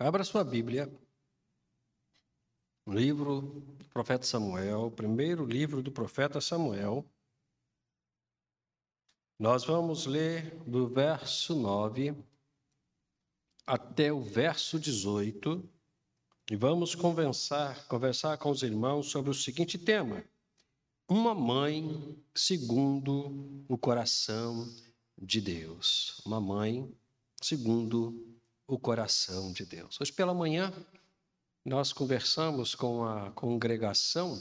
Abra sua Bíblia. Livro do profeta Samuel, primeiro livro do profeta Samuel. Nós vamos ler do verso 9 até o verso 18 e vamos conversar, conversar com os irmãos sobre o seguinte tema: uma mãe segundo o coração de Deus. Uma mãe segundo o coração de Deus. Hoje pela manhã, nós conversamos com a congregação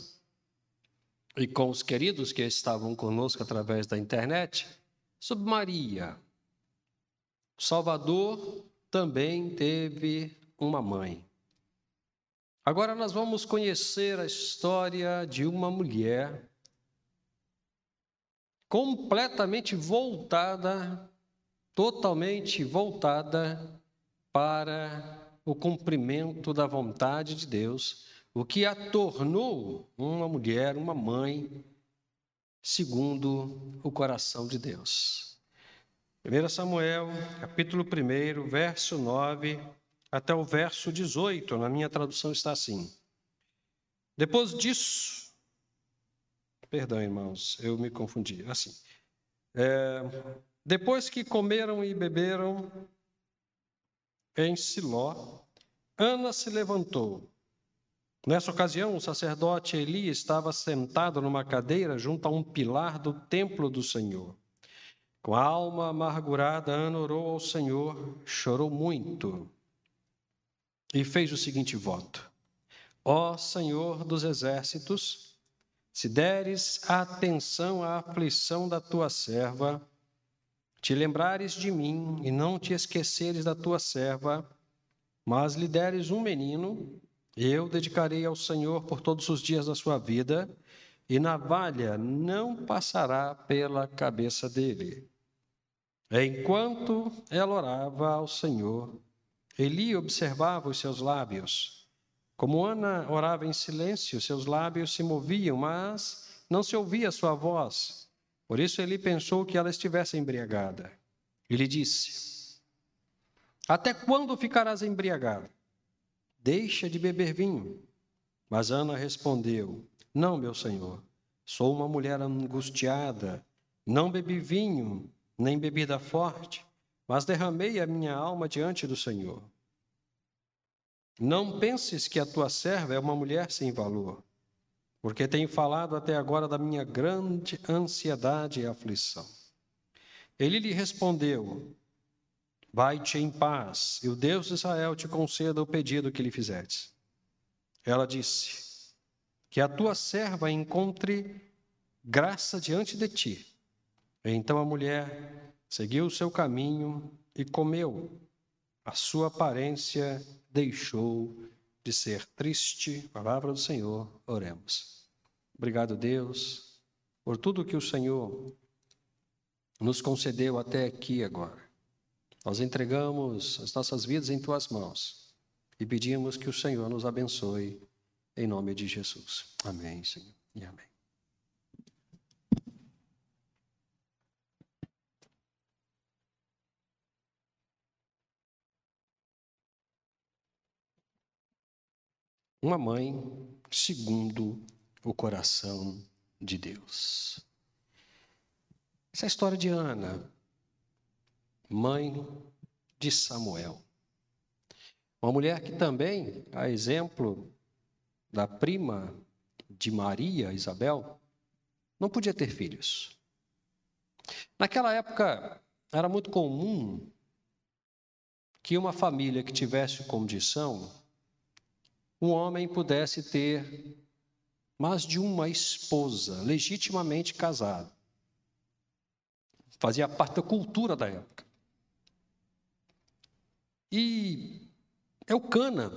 e com os queridos que estavam conosco através da internet sobre Maria. Salvador também teve uma mãe. Agora nós vamos conhecer a história de uma mulher completamente voltada, totalmente voltada para o cumprimento da vontade de Deus, o que a tornou uma mulher, uma mãe, segundo o coração de Deus. 1 Samuel, capítulo 1, verso 9 até o verso 18, na minha tradução está assim. Depois disso, perdão, irmãos, eu me confundi. Assim, é, depois que comeram e beberam, em Siló, Ana se levantou. Nessa ocasião, o sacerdote Eli estava sentado numa cadeira junto a um pilar do templo do Senhor. Com a alma amargurada, Ana orou ao Senhor, chorou muito e fez o seguinte voto: Ó Senhor dos exércitos, se deres atenção à aflição da tua serva, te lembrares de mim e não te esqueceres da tua serva, mas lhe deres um menino, eu dedicarei ao Senhor por todos os dias da sua vida, e navalha não passará pela cabeça dele. Enquanto ela orava ao Senhor, Eli observava os seus lábios. Como Ana orava em silêncio, seus lábios se moviam, mas não se ouvia sua voz. Por isso ele pensou que ela estivesse embriagada. Ele disse: Até quando ficarás embriagada? Deixa de beber vinho. Mas Ana respondeu: Não, meu senhor, sou uma mulher angustiada. Não bebi vinho, nem bebida forte, mas derramei a minha alma diante do Senhor. Não penses que a tua serva é uma mulher sem valor porque tenho falado até agora da minha grande ansiedade e aflição. Ele lhe respondeu: Vai-te em paz, e o Deus de Israel te conceda o pedido que lhe fizeres. Ela disse: Que a tua serva encontre graça diante de ti. Então a mulher seguiu o seu caminho e comeu. A sua aparência deixou de ser triste. Palavra do Senhor, oremos. Obrigado, Deus, por tudo que o Senhor nos concedeu até aqui agora. Nós entregamos as nossas vidas em tuas mãos e pedimos que o Senhor nos abençoe em nome de Jesus. Amém, Senhor, e amém. Uma mãe segundo o coração de Deus. Essa é a história de Ana, mãe de Samuel. Uma mulher que também, a exemplo da prima de Maria, Isabel, não podia ter filhos. Naquela época, era muito comum que uma família que tivesse condição, um homem pudesse ter mas de uma esposa legitimamente casada. Fazia parte da cultura da época. E Eucana,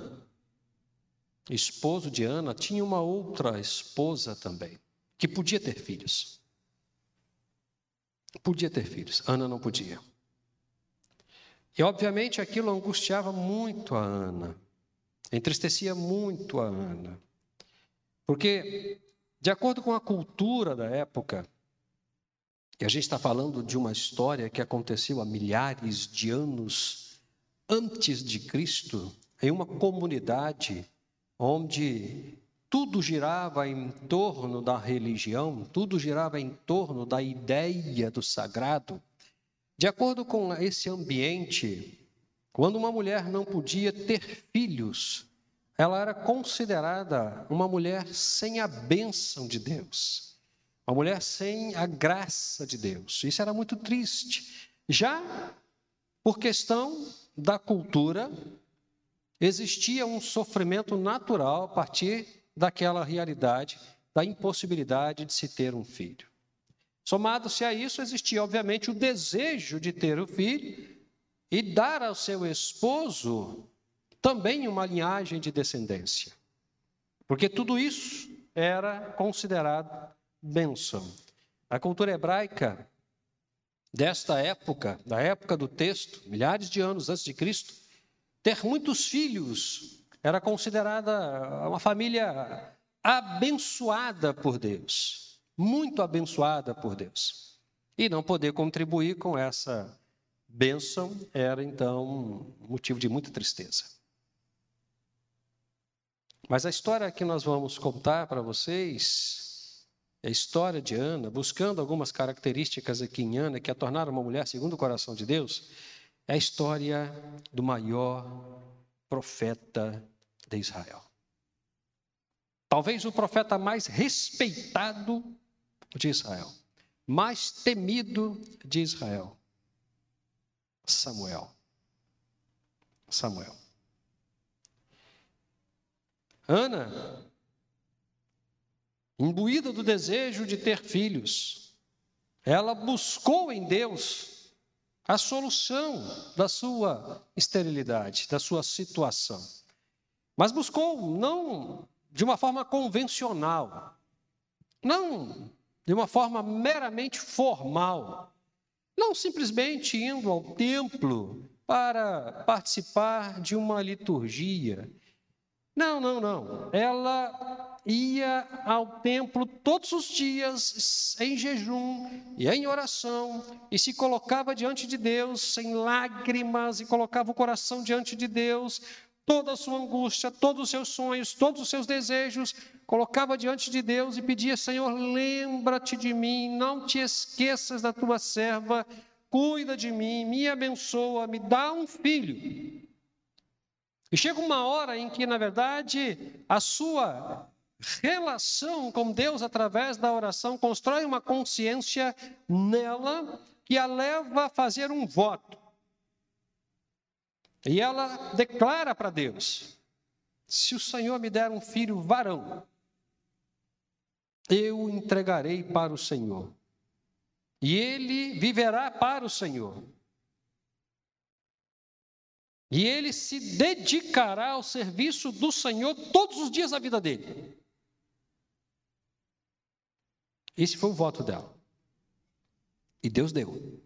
esposo de Ana, tinha uma outra esposa também, que podia ter filhos. Podia ter filhos, Ana não podia. E obviamente aquilo angustiava muito a Ana, entristecia muito a Ana. Porque, de acordo com a cultura da época, e a gente está falando de uma história que aconteceu há milhares de anos antes de Cristo, em uma comunidade onde tudo girava em torno da religião, tudo girava em torno da ideia do sagrado. De acordo com esse ambiente, quando uma mulher não podia ter filhos, ela era considerada uma mulher sem a bênção de Deus, uma mulher sem a graça de Deus. Isso era muito triste. Já por questão da cultura, existia um sofrimento natural a partir daquela realidade da impossibilidade de se ter um filho. Somado-se a isso, existia obviamente o desejo de ter o filho e dar ao seu esposo também uma linhagem de descendência. Porque tudo isso era considerado bênção. A cultura hebraica desta época, da época do texto, milhares de anos antes de Cristo, ter muitos filhos era considerada uma família abençoada por Deus, muito abençoada por Deus. E não poder contribuir com essa bênção era então motivo de muita tristeza. Mas a história que nós vamos contar para vocês é a história de Ana, buscando algumas características aqui em Ana que a tornaram uma mulher segundo o coração de Deus, é a história do maior profeta de Israel. Talvez o profeta mais respeitado de Israel, mais temido de Israel, Samuel. Samuel. Ana, imbuída do desejo de ter filhos, ela buscou em Deus a solução da sua esterilidade, da sua situação. Mas buscou não de uma forma convencional, não de uma forma meramente formal, não simplesmente indo ao templo para participar de uma liturgia. Não, não, não. Ela ia ao templo todos os dias em jejum e em oração e se colocava diante de Deus em lágrimas e colocava o coração diante de Deus toda a sua angústia, todos os seus sonhos, todos os seus desejos, colocava diante de Deus e pedia: Senhor, lembra-te de mim, não te esqueças da tua serva, cuida de mim, me abençoa, me dá um filho. E chega uma hora em que, na verdade, a sua relação com Deus através da oração constrói uma consciência nela que a leva a fazer um voto. E ela declara para Deus: se o Senhor me der um filho varão, eu o entregarei para o Senhor. E ele viverá para o Senhor. E ele se dedicará ao serviço do Senhor todos os dias da vida dele. Esse foi o voto dela. E Deus deu.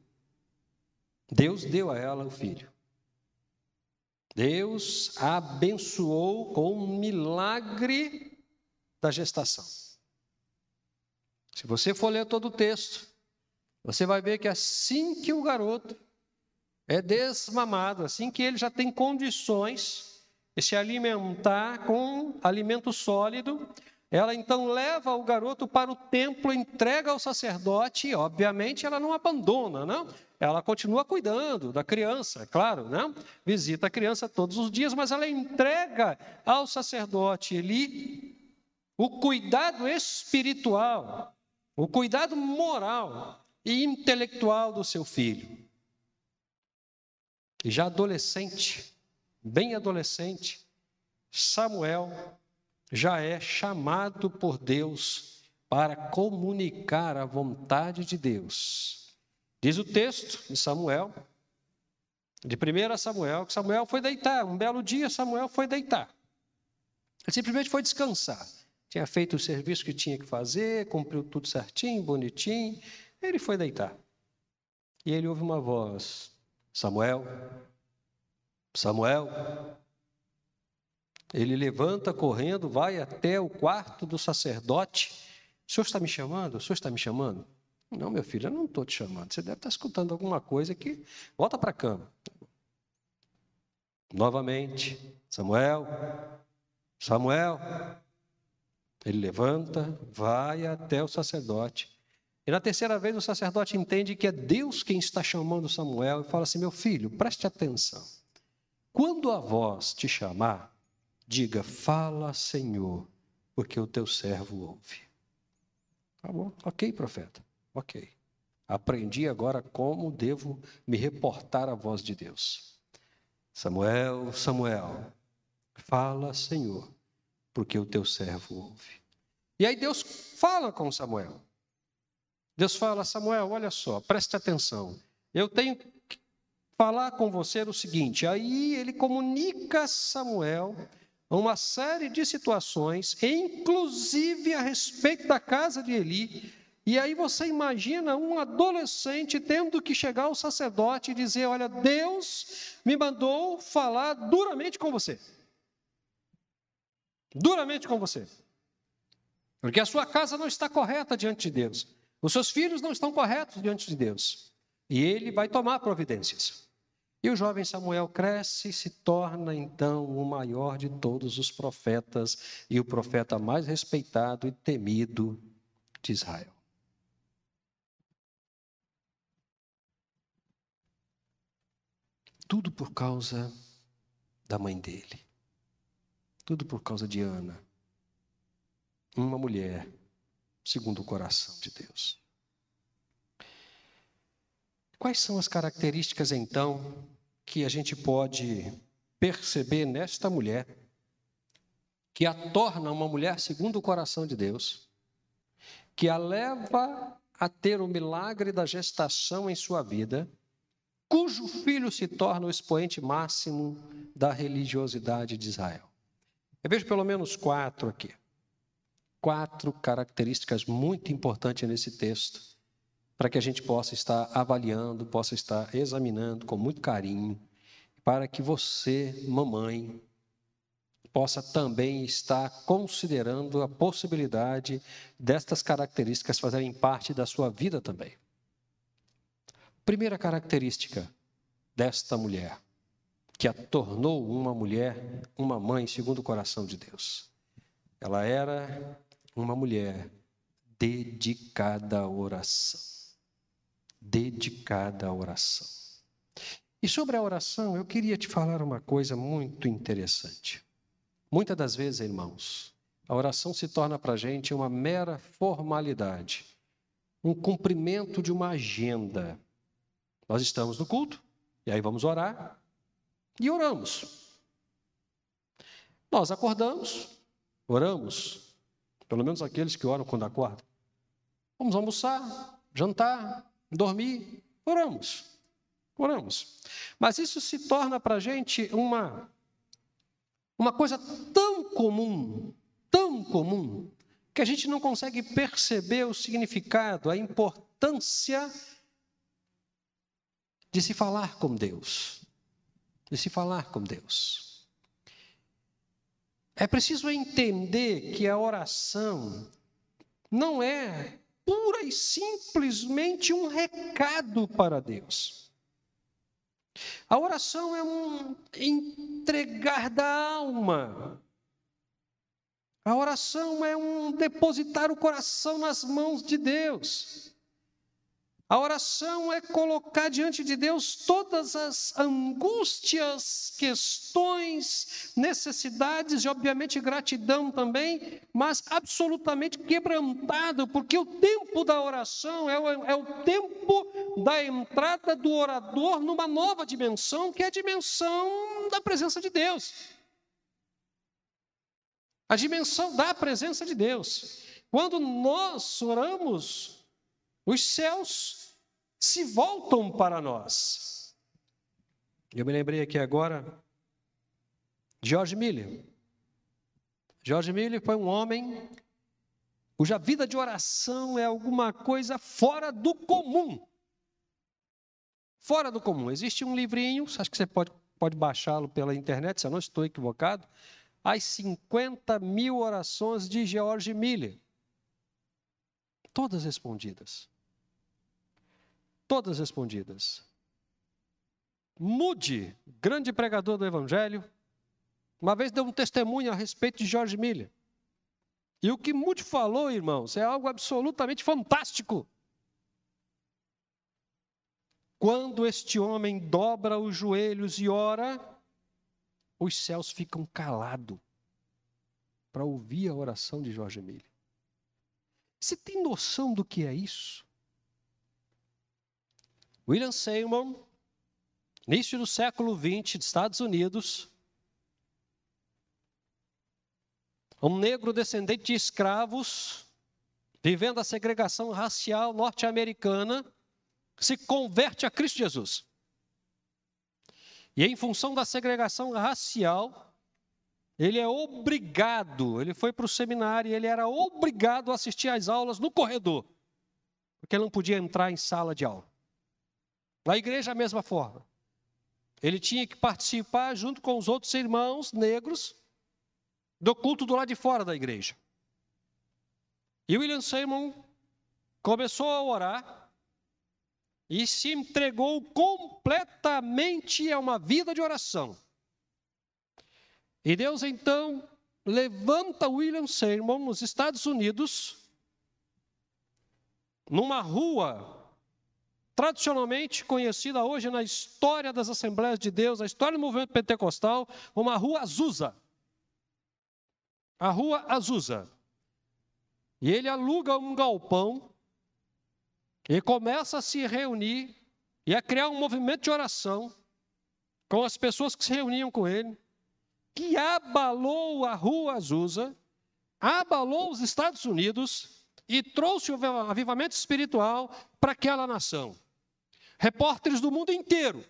Deus deu a ela o filho. Deus abençoou com o milagre da gestação. Se você for ler todo o texto, você vai ver que assim que o garoto é desmamado, assim que ele já tem condições de se alimentar com alimento sólido, ela então leva o garoto para o templo, entrega ao sacerdote e, obviamente, ela não abandona, não? ela continua cuidando da criança, é claro, né? Visita a criança todos os dias, mas ela entrega ao sacerdote ali o cuidado espiritual, o cuidado moral e intelectual do seu filho. Já adolescente, bem adolescente, Samuel já é chamado por Deus para comunicar a vontade de Deus Diz o texto de Samuel, de 1 Samuel, que Samuel foi deitar. Um belo dia, Samuel foi deitar. Ele simplesmente foi descansar. Tinha feito o serviço que tinha que fazer, cumpriu tudo certinho, bonitinho. Ele foi deitar. E ele ouve uma voz: Samuel, Samuel. Ele levanta correndo, vai até o quarto do sacerdote. O senhor está me chamando? O senhor está me chamando? Não, meu filho, eu não estou te chamando. Você deve estar escutando alguma coisa que. Volta para a cama. Novamente, Samuel, Samuel. Ele levanta, vai até o sacerdote. E na terceira vez o sacerdote entende que é Deus quem está chamando Samuel e fala assim: Meu filho, preste atenção. Quando a voz te chamar, diga: Fala, Senhor, porque o teu servo ouve. Tá bom, ok, profeta, ok. Aprendi agora como devo me reportar à voz de Deus. Samuel, Samuel, fala, Senhor, porque o teu servo ouve. E aí Deus fala com Samuel. Deus fala, Samuel, olha só, preste atenção. Eu tenho que falar com você o seguinte. Aí ele comunica a Samuel uma série de situações, inclusive a respeito da casa de Eli. E aí você imagina um adolescente tendo que chegar ao sacerdote e dizer: Olha, Deus me mandou falar duramente com você. Duramente com você. Porque a sua casa não está correta diante de Deus. Os seus filhos não estão corretos diante de Deus. E ele vai tomar providências. E o jovem Samuel cresce e se torna então o maior de todos os profetas e o profeta mais respeitado e temido de Israel. Tudo por causa da mãe dele. Tudo por causa de Ana. Uma mulher segundo o coração de Deus. Quais são as características, então, que a gente pode perceber nesta mulher, que a torna uma mulher segundo o coração de Deus, que a leva a ter o milagre da gestação em sua vida, cujo filho se torna o expoente máximo da religiosidade de Israel? Eu vejo pelo menos quatro aqui. Quatro características muito importantes nesse texto para que a gente possa estar avaliando, possa estar examinando com muito carinho, para que você, mamãe, possa também estar considerando a possibilidade destas características fazerem parte da sua vida também. Primeira característica desta mulher, que a tornou uma mulher, uma mãe segundo o coração de Deus. Ela era uma mulher dedicada à oração dedicada à oração. E sobre a oração, eu queria te falar uma coisa muito interessante. Muitas das vezes, irmãos, a oração se torna para a gente uma mera formalidade, um cumprimento de uma agenda. Nós estamos no culto, e aí vamos orar, e oramos. Nós acordamos, oramos, pelo menos aqueles que oram quando acordam. Vamos almoçar, jantar, dormir, oramos. Oramos. Mas isso se torna para a gente uma, uma coisa tão comum, tão comum, que a gente não consegue perceber o significado, a importância de se falar com Deus. De se falar com Deus. É preciso entender que a oração não é pura e simplesmente um recado para Deus. A oração é um entregar da alma. A oração é um depositar o coração nas mãos de Deus. A oração é colocar diante de Deus todas as angústias, questões, necessidades e, obviamente, gratidão também, mas absolutamente quebrantado, porque o tempo da oração é o, é o tempo da entrada do orador numa nova dimensão, que é a dimensão da presença de Deus. A dimensão da presença de Deus. Quando nós oramos, os céus se voltam para nós. Eu me lembrei aqui agora de George Miller. George Miller foi um homem cuja vida de oração é alguma coisa fora do comum. Fora do comum. Existe um livrinho, acho que você pode, pode baixá-lo pela internet, se eu não estou equivocado, As 50 mil orações de George Miller. Todas respondidas. Todas respondidas. Moody, grande pregador do Evangelho, uma vez deu um testemunho a respeito de George Miller. E o que Moody falou, irmãos, é algo absolutamente fantástico. Quando este homem dobra os joelhos e ora, os céus ficam calados para ouvir a oração de Jorge Miller. Você tem noção do que é isso? William Seymour, início do século XX, dos Estados Unidos, um negro descendente de escravos, vivendo a segregação racial norte-americana, se converte a Cristo Jesus. E em função da segregação racial, ele é obrigado, ele foi para o seminário e ele era obrigado a assistir às aulas no corredor, porque ele não podia entrar em sala de aula. Na igreja, a mesma forma. Ele tinha que participar, junto com os outros irmãos negros, do culto do lado de fora da igreja. E William Seymour começou a orar e se entregou completamente a uma vida de oração. E Deus então levanta William Seymour nos Estados Unidos, numa rua tradicionalmente conhecida hoje na história das Assembleias de Deus, na história do movimento pentecostal, como a Rua Azusa. A Rua Azusa. E ele aluga um galpão e começa a se reunir e a criar um movimento de oração com as pessoas que se reuniam com ele, que abalou a Rua Azusa, abalou os Estados Unidos e trouxe o avivamento espiritual para aquela nação. Repórteres do mundo inteiro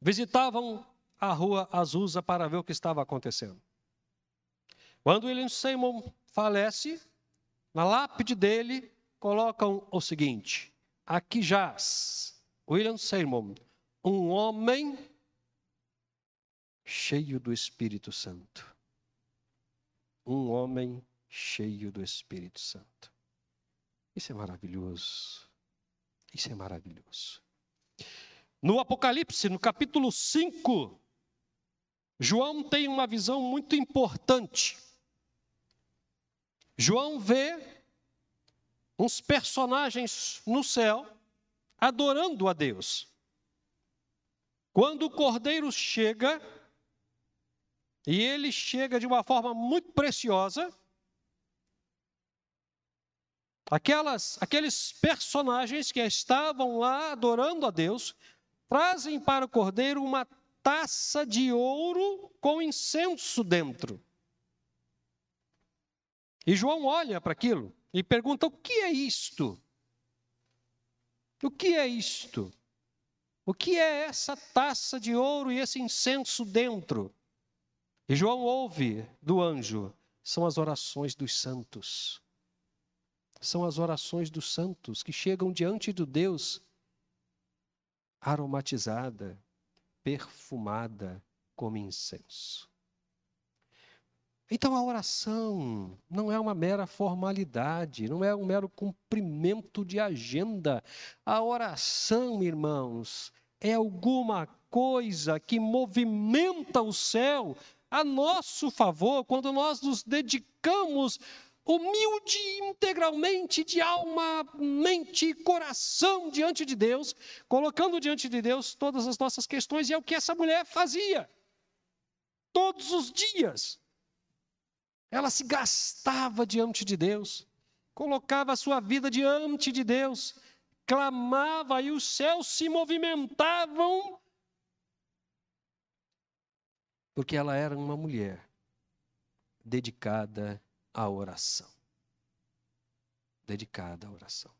visitavam a rua Azusa para ver o que estava acontecendo. Quando William Seymour falece, na lápide dele colocam o seguinte: aqui jaz William Seymour, um homem cheio do Espírito Santo. Um homem cheio do Espírito Santo. Isso é maravilhoso. Isso é maravilhoso. No Apocalipse, no capítulo 5, João tem uma visão muito importante. João vê uns personagens no céu adorando a Deus. Quando o cordeiro chega, e ele chega de uma forma muito preciosa, Aquelas, aqueles personagens que estavam lá adorando a Deus trazem para o cordeiro uma taça de ouro com incenso dentro. E João olha para aquilo e pergunta: o que é isto? O que é isto? O que é essa taça de ouro e esse incenso dentro? E João ouve do anjo: são as orações dos santos são as orações dos santos que chegam diante do Deus aromatizada, perfumada como incenso. Então a oração não é uma mera formalidade, não é um mero cumprimento de agenda. A oração, irmãos, é alguma coisa que movimenta o céu a nosso favor quando nós nos dedicamos humilde integralmente de alma, mente e coração diante de Deus, colocando diante de Deus todas as nossas questões, e é o que essa mulher fazia. Todos os dias. Ela se gastava diante de Deus, colocava a sua vida diante de Deus, clamava e os céus se movimentavam, porque ela era uma mulher dedicada a oração. Dedicada à oração.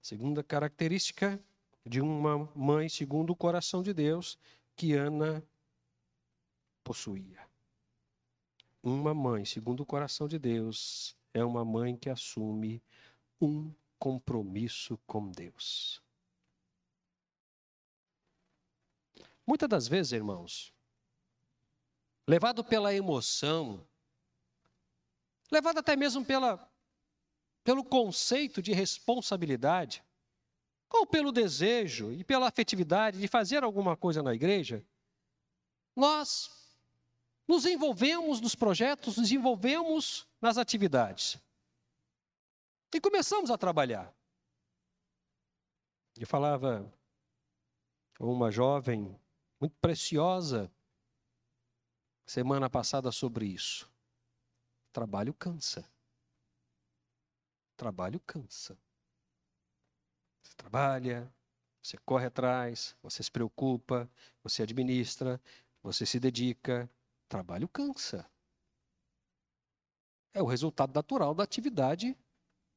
Segunda característica de uma mãe segundo o coração de Deus que Ana possuía. Uma mãe segundo o coração de Deus é uma mãe que assume um compromisso com Deus. Muitas das vezes, irmãos, levado pela emoção, levado até mesmo pela, pelo conceito de responsabilidade, ou pelo desejo e pela afetividade de fazer alguma coisa na igreja, nós nos envolvemos nos projetos, nos envolvemos nas atividades. E começamos a trabalhar. Eu falava com uma jovem muito preciosa semana passada sobre isso. Trabalho cansa. Trabalho cansa. Você trabalha, você corre atrás, você se preocupa, você administra, você se dedica. Trabalho cansa. É o resultado natural da atividade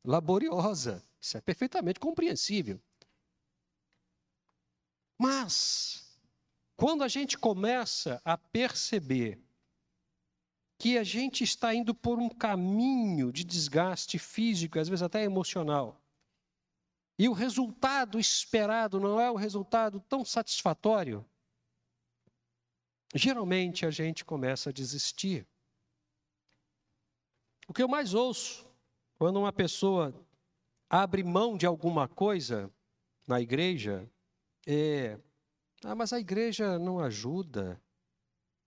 laboriosa. Isso é perfeitamente compreensível. Mas, quando a gente começa a perceber que a gente está indo por um caminho de desgaste físico, às vezes até emocional, e o resultado esperado não é o resultado tão satisfatório, geralmente a gente começa a desistir. O que eu mais ouço quando uma pessoa abre mão de alguma coisa na igreja é: ah, mas a igreja não ajuda,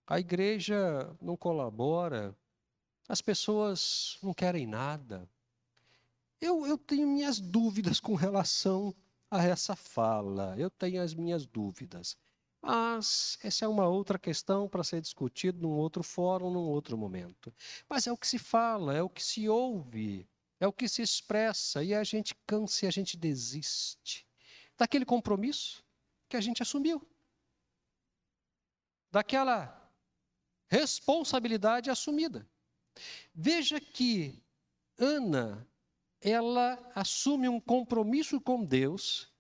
a igreja não colabora, as pessoas não querem nada. Eu, eu tenho minhas dúvidas com relação a essa fala, eu tenho as minhas dúvidas. Mas essa é uma outra questão para ser discutida num outro fórum, num outro momento. Mas é o que se fala, é o que se ouve, é o que se expressa, e a gente cansa e a gente desiste daquele compromisso que a gente assumiu, daquela responsabilidade assumida. Veja que Ana, ela assume um compromisso com Deus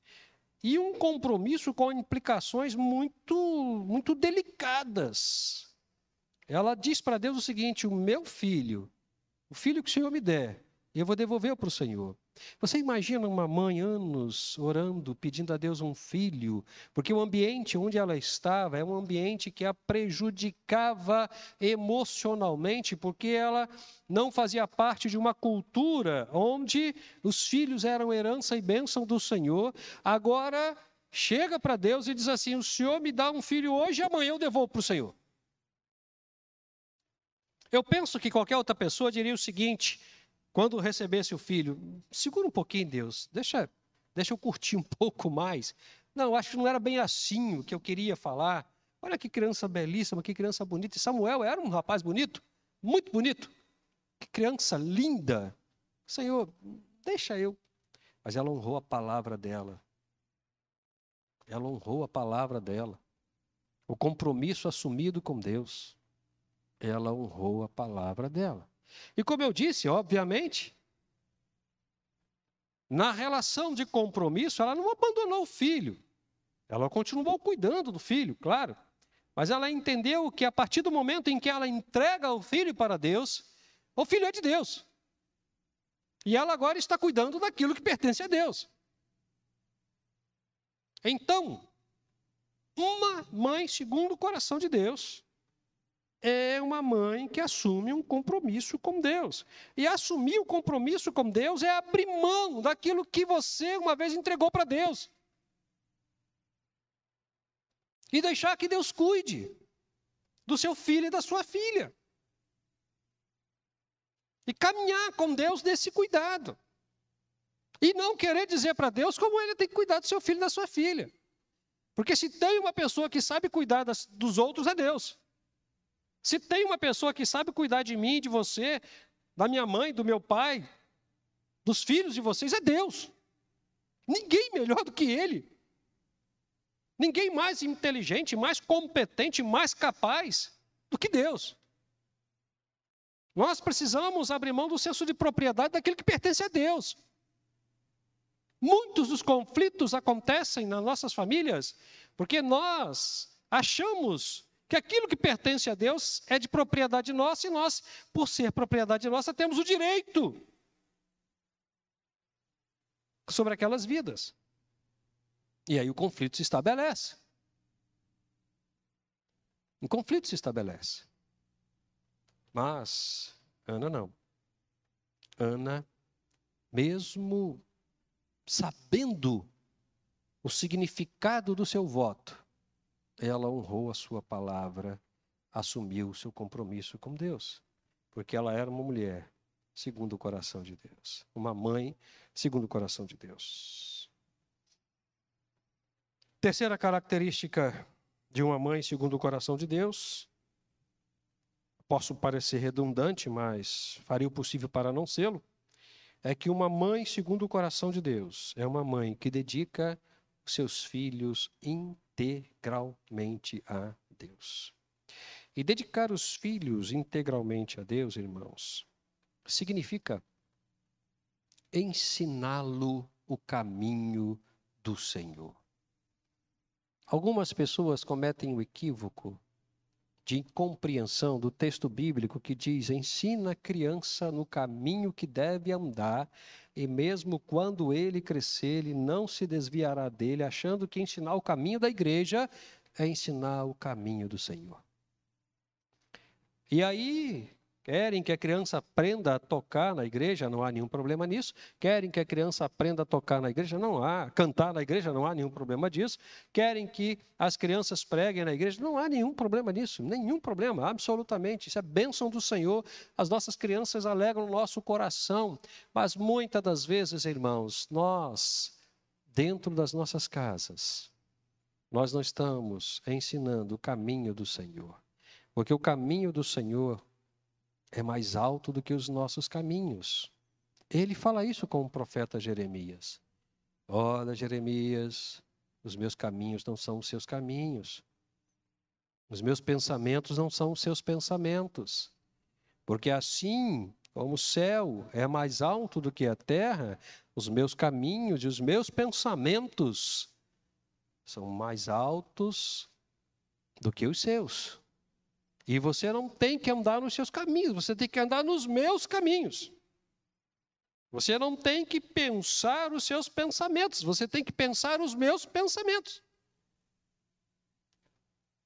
e um compromisso com implicações muito, muito delicadas. Ela diz para Deus o seguinte: o meu filho, o filho que o Senhor me der, eu vou devolver para o Senhor. Você imagina uma mãe anos orando, pedindo a Deus um filho, porque o ambiente onde ela estava é um ambiente que a prejudicava emocionalmente, porque ela não fazia parte de uma cultura onde os filhos eram herança e bênção do Senhor. Agora chega para Deus e diz assim: O Senhor me dá um filho hoje e amanhã eu devolvo para o Senhor. Eu penso que qualquer outra pessoa diria o seguinte: quando recebesse o filho, segura um pouquinho, Deus, deixa, deixa eu curtir um pouco mais. Não, acho que não era bem assim o que eu queria falar. Olha que criança belíssima, que criança bonita. E Samuel era um rapaz bonito, muito bonito. Que criança linda. Senhor, deixa eu. Mas ela honrou a palavra dela. Ela honrou a palavra dela. O compromisso assumido com Deus. Ela honrou a palavra dela. E como eu disse, obviamente, na relação de compromisso, ela não abandonou o filho. Ela continuou cuidando do filho, claro. Mas ela entendeu que a partir do momento em que ela entrega o filho para Deus, o filho é de Deus. E ela agora está cuidando daquilo que pertence a Deus. Então, uma mãe segundo o coração de Deus é uma mãe que assume um compromisso com Deus. E assumir o compromisso com Deus é abrir mão daquilo que você uma vez entregou para Deus. E deixar que Deus cuide do seu filho e da sua filha. E caminhar com Deus nesse cuidado. E não querer dizer para Deus como ele tem que cuidar do seu filho e da sua filha. Porque se tem uma pessoa que sabe cuidar das, dos outros, é Deus. Se tem uma pessoa que sabe cuidar de mim, de você, da minha mãe, do meu pai, dos filhos de vocês, é Deus. Ninguém melhor do que Ele. Ninguém mais inteligente, mais competente, mais capaz do que Deus. Nós precisamos abrir mão do senso de propriedade daquilo que pertence a Deus. Muitos dos conflitos acontecem nas nossas famílias porque nós achamos que aquilo que pertence a Deus é de propriedade nossa e nós, por ser propriedade nossa, temos o direito sobre aquelas vidas. E aí o conflito se estabelece. Um conflito se estabelece. Mas Ana não. Ana, mesmo sabendo o significado do seu voto, ela honrou a sua palavra, assumiu o seu compromisso com Deus, porque ela era uma mulher segundo o coração de Deus, uma mãe segundo o coração de Deus. Terceira característica de uma mãe segundo o coração de Deus, posso parecer redundante, mas faria o possível para não sê-lo, é que uma mãe segundo o coração de Deus é uma mãe que dedica seus filhos integralmente a Deus. E dedicar os filhos integralmente a Deus, irmãos, significa ensiná-lo o caminho do Senhor. Algumas pessoas cometem o equívoco de incompreensão do texto bíblico que diz: ensina a criança no caminho que deve andar, e mesmo quando ele crescer, ele não se desviará dele, achando que ensinar o caminho da igreja é ensinar o caminho do Senhor. E aí, Querem que a criança aprenda a tocar na igreja, não há nenhum problema nisso. Querem que a criança aprenda a tocar na igreja, não há. Cantar na igreja, não há nenhum problema disso. Querem que as crianças preguem na igreja, não há nenhum problema nisso. Nenhum problema, absolutamente. Isso é bênção do Senhor. As nossas crianças alegram o nosso coração. Mas muitas das vezes, irmãos, nós, dentro das nossas casas, nós não estamos ensinando o caminho do Senhor. Porque o caminho do Senhor é mais alto do que os nossos caminhos. Ele fala isso com o profeta Jeremias. Olha, Jeremias, os meus caminhos não são os seus caminhos. Os meus pensamentos não são os seus pensamentos. Porque assim como o céu é mais alto do que a terra, os meus caminhos e os meus pensamentos são mais altos do que os seus. E você não tem que andar nos seus caminhos, você tem que andar nos meus caminhos. Você não tem que pensar os seus pensamentos, você tem que pensar os meus pensamentos.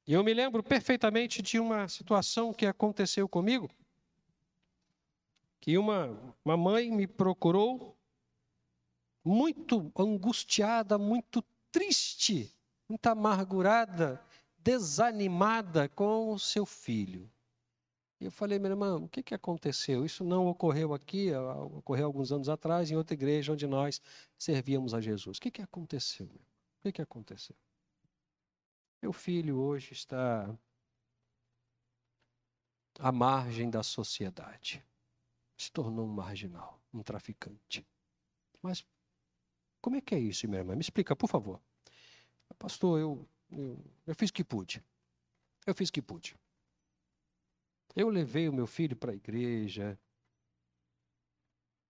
E eu me lembro perfeitamente de uma situação que aconteceu comigo, que uma, uma mãe me procurou muito angustiada, muito triste, muito amargurada, desanimada com o seu filho. E eu falei, minha irmã, o que, que aconteceu? Isso não ocorreu aqui, ocorreu alguns anos atrás, em outra igreja onde nós servíamos a Jesus. O que, que aconteceu? O que, que aconteceu? Meu filho hoje está à margem da sociedade. Se tornou um marginal, um traficante. Mas como é que é isso, minha irmã? Me explica, por favor. Pastor, eu eu, eu fiz o que pude. Eu fiz o que pude. Eu levei o meu filho para a igreja.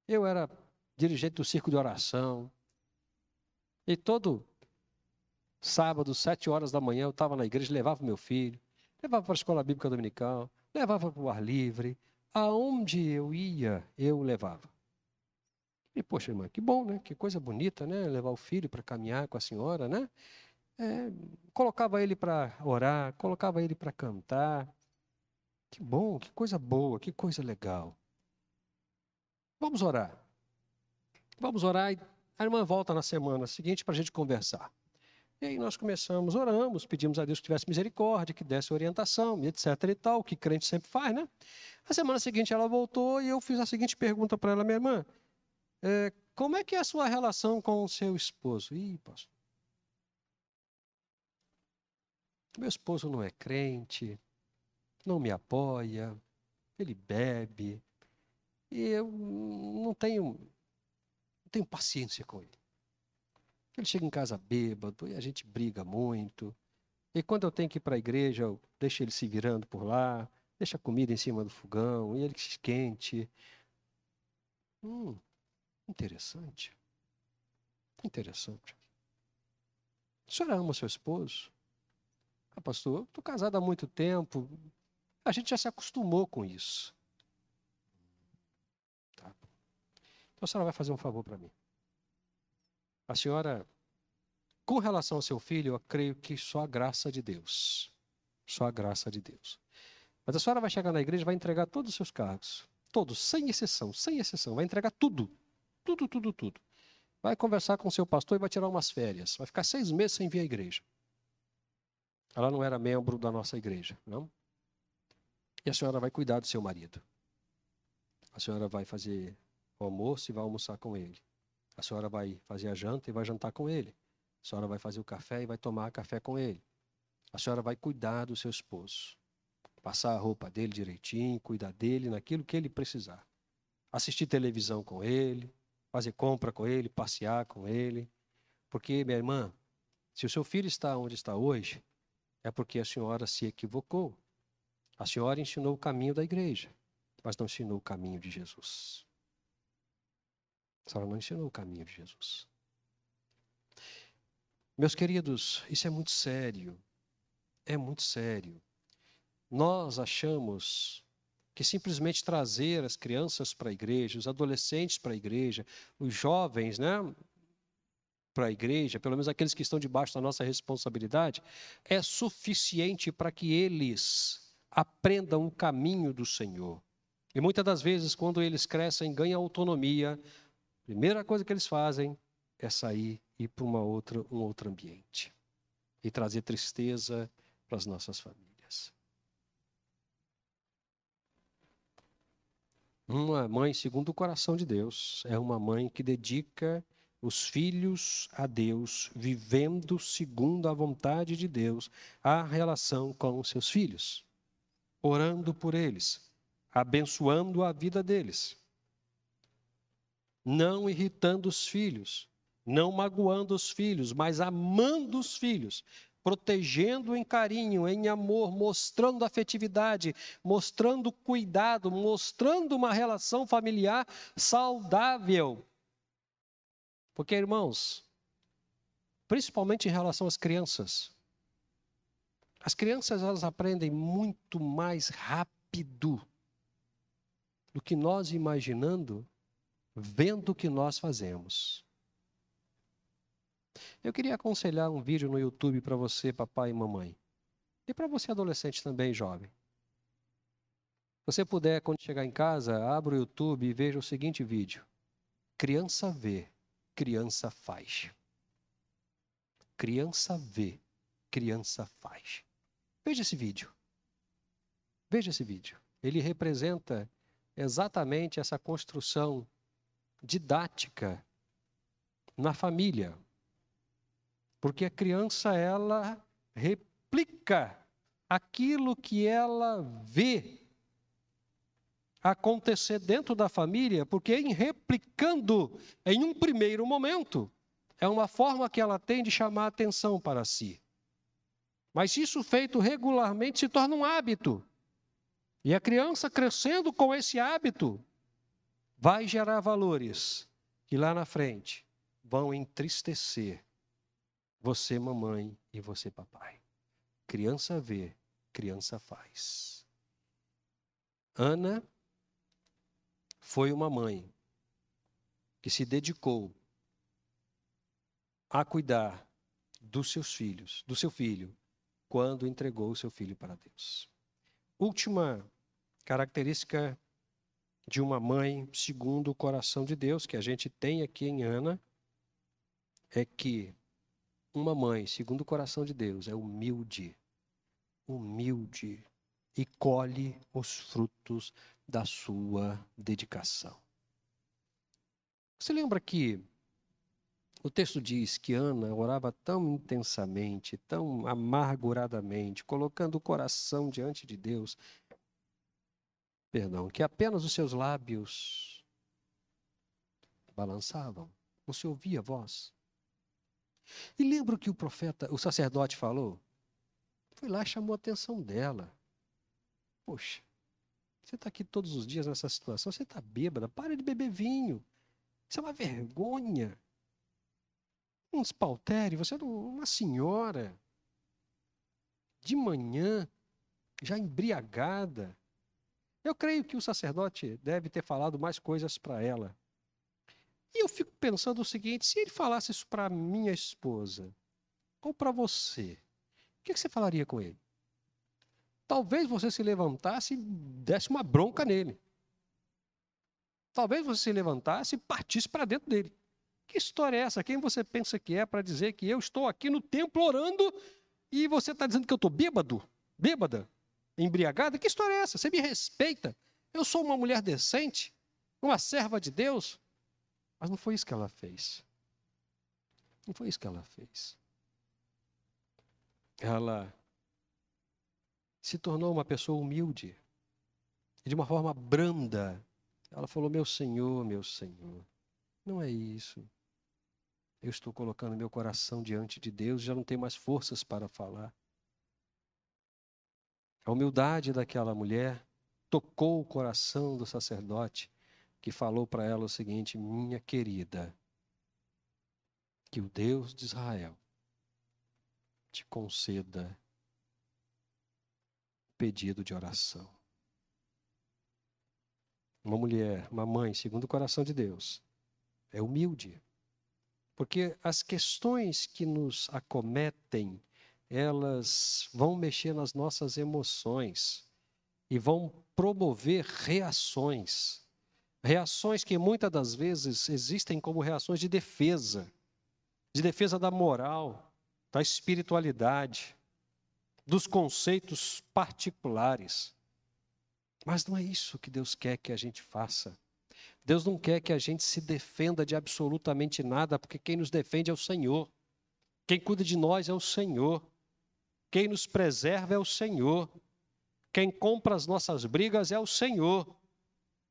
Eu era dirigente do circo de oração. E todo sábado, sete horas da manhã, eu estava na igreja, levava o meu filho, levava para a escola bíblica dominical, levava para o ar livre. Aonde eu ia, eu levava. E, poxa, irmã, que bom, né? Que coisa bonita, né? Levar o filho para caminhar com a senhora, né? É, colocava ele para orar, colocava ele para cantar. Que bom, que coisa boa, que coisa legal. Vamos orar. Vamos orar e a irmã volta na semana seguinte para a gente conversar. E aí nós começamos, oramos, pedimos a Deus que tivesse misericórdia, que desse orientação, etc e tal, que crente sempre faz, né? A semana seguinte ela voltou e eu fiz a seguinte pergunta para ela, minha irmã, é, como é que é a sua relação com o seu esposo? Ih, pastor, Meu esposo não é crente, não me apoia, ele bebe, e eu não tenho, não tenho paciência com ele. Ele chega em casa bêbado e a gente briga muito. E quando eu tenho que ir para a igreja, eu deixo ele se virando por lá, deixa a comida em cima do fogão e ele se esquente. Hum, interessante. Interessante. A senhora ama seu esposo? Ah, pastor, estou casado há muito tempo. A gente já se acostumou com isso. Tá. Então a senhora vai fazer um favor para mim. A senhora, com relação ao seu filho, eu creio que só a graça de Deus. Só a graça de Deus. Mas a senhora vai chegar na igreja vai entregar todos os seus cargos. Todos, sem exceção, sem exceção. Vai entregar tudo. Tudo, tudo, tudo. vai conversar com o seu pastor e vai tirar umas férias. Vai ficar seis meses sem vir à igreja. Ela não era membro da nossa igreja, não? E a senhora vai cuidar do seu marido. A senhora vai fazer o almoço e vai almoçar com ele. A senhora vai fazer a janta e vai jantar com ele. A senhora vai fazer o café e vai tomar café com ele. A senhora vai cuidar do seu esposo. Passar a roupa dele direitinho, cuidar dele naquilo que ele precisar. Assistir televisão com ele, fazer compra com ele, passear com ele. Porque, minha irmã, se o seu filho está onde está hoje, é porque a senhora se equivocou. A senhora ensinou o caminho da igreja, mas não ensinou o caminho de Jesus. A senhora não ensinou o caminho de Jesus. Meus queridos, isso é muito sério. É muito sério. Nós achamos que simplesmente trazer as crianças para a igreja, os adolescentes para a igreja, os jovens, né, para a igreja, pelo menos aqueles que estão debaixo da nossa responsabilidade, é suficiente para que eles aprendam o caminho do Senhor. E muitas das vezes, quando eles crescem, ganham autonomia, a primeira coisa que eles fazem é sair e ir para uma outra, um outro ambiente e trazer tristeza para as nossas famílias. Uma mãe segundo o coração de Deus é uma mãe que dedica os filhos a Deus, vivendo segundo a vontade de Deus, a relação com os seus filhos, orando por eles, abençoando a vida deles, não irritando os filhos, não magoando os filhos, mas amando os filhos, protegendo em carinho, em amor, mostrando afetividade, mostrando cuidado, mostrando uma relação familiar saudável. Porque, irmãos, principalmente em relação às crianças, as crianças elas aprendem muito mais rápido do que nós imaginando, vendo o que nós fazemos. Eu queria aconselhar um vídeo no YouTube para você, papai e mamãe. E para você, adolescente também, jovem. Se você puder, quando chegar em casa, abra o YouTube e veja o seguinte vídeo. Criança vê, criança faz. Criança vê, criança faz. Veja esse vídeo. Veja esse vídeo. Ele representa exatamente essa construção didática na família, porque a criança, ela replica aquilo que ela vê acontecer dentro da família, porque em replicando em um primeiro momento, é uma forma que ela tem de chamar atenção para si. Mas isso feito regularmente se torna um hábito. E a criança crescendo com esse hábito vai gerar valores que lá na frente vão entristecer você, mamãe, e você, papai. Criança vê, criança faz. Ana foi uma mãe que se dedicou a cuidar dos seus filhos, do seu filho, quando entregou o seu filho para Deus. Última característica de uma mãe segundo o coração de Deus que a gente tem aqui em Ana é que uma mãe, segundo o coração de Deus, é humilde, humilde e colhe os frutos da sua dedicação. Você lembra que o texto diz que Ana orava tão intensamente, tão amarguradamente, colocando o coração diante de Deus, perdão, que apenas os seus lábios balançavam, se ouvia a voz. E lembra o que o profeta, o sacerdote falou? Foi lá e chamou a atenção dela. Poxa, você está aqui todos os dias nessa situação, você está bêbada, para de beber vinho. Isso é uma vergonha. Um espaltério, você é uma senhora. De manhã, já embriagada. Eu creio que o sacerdote deve ter falado mais coisas para ela. E eu fico pensando o seguinte: se ele falasse isso para minha esposa, ou para você, o que, você falaria com ele? Talvez você se levantasse e desse uma bronca nele. Talvez você se levantasse e partisse para dentro dele. Que história é essa? Quem você pensa que é para dizer que eu estou aqui no templo orando e você está dizendo que eu estou bêbado? Bêbada? Embriagada? Que história é essa? Você me respeita? Eu sou uma mulher decente? Uma serva de Deus? Mas não foi isso que ela fez. Não foi isso que ela fez. Ela se tornou uma pessoa humilde. E de uma forma branda, ela falou: Meu Senhor, meu Senhor, não é isso. Eu estou colocando meu coração diante de Deus, já não tenho mais forças para falar. A humildade daquela mulher tocou o coração do sacerdote, que falou para ela o seguinte: Minha querida, que o Deus de Israel te conceda pedido de oração. Uma mulher, uma mãe, segundo o coração de Deus, é humilde. Porque as questões que nos acometem, elas vão mexer nas nossas emoções e vão promover reações. Reações que muitas das vezes existem como reações de defesa, de defesa da moral, da espiritualidade, dos conceitos particulares. Mas não é isso que Deus quer que a gente faça. Deus não quer que a gente se defenda de absolutamente nada, porque quem nos defende é o Senhor. Quem cuida de nós é o Senhor. Quem nos preserva é o Senhor. Quem compra as nossas brigas é o Senhor.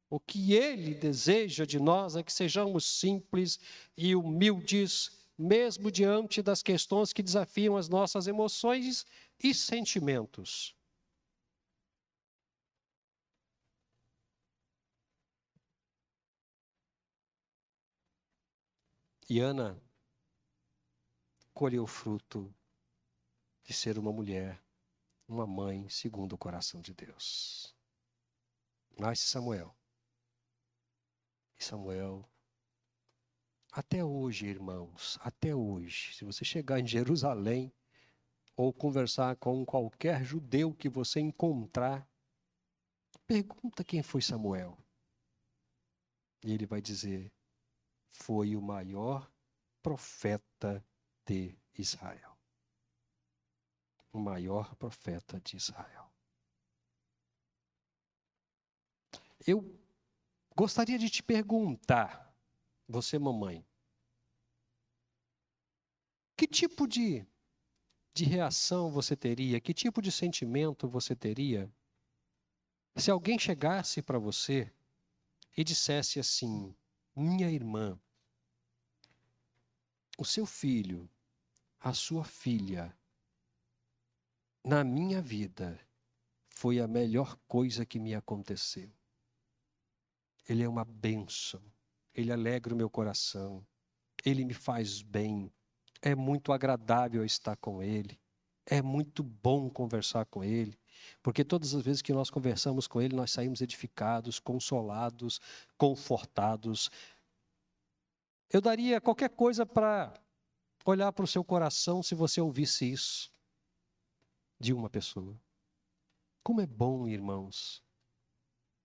O que Ele deseja de nós é que sejamos simples e humildes, mesmo diante das questões que desafiam as nossas emoções e sentimentos. E Ana colheu o fruto de ser uma mulher, uma mãe segundo o coração de Deus. Nasce Samuel. E Samuel, até hoje, irmãos, até hoje, se você chegar em Jerusalém ou conversar com qualquer judeu que você encontrar, pergunta quem foi Samuel. E ele vai dizer: foi o maior profeta de Israel. O maior profeta de Israel. Eu gostaria de te perguntar, você, mamãe, que tipo de, de reação você teria, que tipo de sentimento você teria? Se alguém chegasse para você e dissesse assim: minha irmã, o seu filho, a sua filha, na minha vida, foi a melhor coisa que me aconteceu. Ele é uma bênção, ele alegra o meu coração, ele me faz bem, é muito agradável estar com ele, é muito bom conversar com ele. Porque todas as vezes que nós conversamos com Ele, nós saímos edificados, consolados, confortados. Eu daria qualquer coisa para olhar para o seu coração se você ouvisse isso de uma pessoa. Como é bom, irmãos,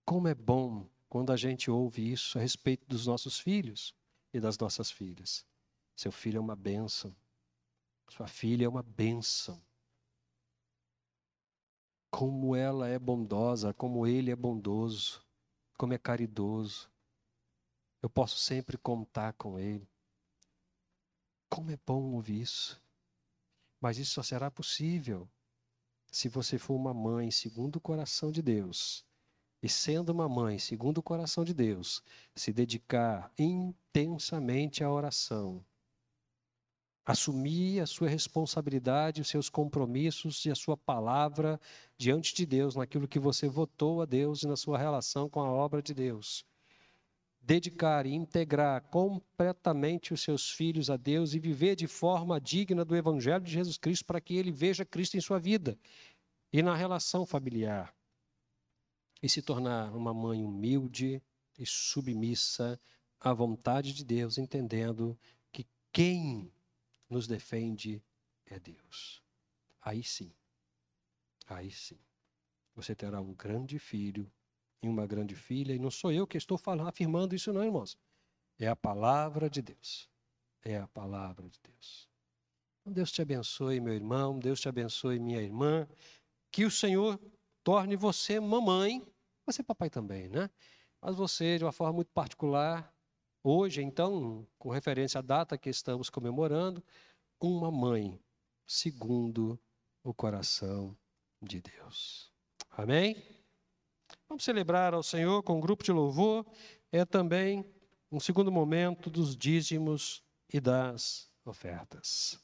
como é bom quando a gente ouve isso a respeito dos nossos filhos e das nossas filhas. Seu filho é uma bênção, sua filha é uma bênção como ela é bondosa, como ele é bondoso, como é caridoso. Eu posso sempre contar com ele. Como é bom ouvir isso. Mas isso só será possível se você for uma mãe segundo o coração de Deus. E sendo uma mãe segundo o coração de Deus, se dedicar intensamente à oração, assumir a sua responsabilidade, os seus compromissos e a sua palavra diante de Deus, naquilo que você votou a Deus e na sua relação com a obra de Deus. Dedicar e integrar completamente os seus filhos a Deus e viver de forma digna do Evangelho de Jesus Cristo para que ele veja Cristo em sua vida e na relação familiar. E se tornar uma mãe humilde e submissa à vontade de Deus, entendendo que quem nos defende é Deus. Aí sim, aí sim, você terá um grande filho e uma grande filha, e não sou eu que estou falando, afirmando isso, não, irmãos. É a palavra de Deus. é a palavra de Deus. Então, Deus te abençoe, meu irmão, Deus te abençoe, minha irmã. Que o Senhor torne você mamãe, você papai também, né? Mas você, de uma forma muito particular, hoje, então, com referência à data que estamos comemorando, uma mãe segundo o coração de Deus. Amém? Vamos celebrar ao Senhor com um grupo de louvor. É também um segundo momento dos dízimos e das ofertas.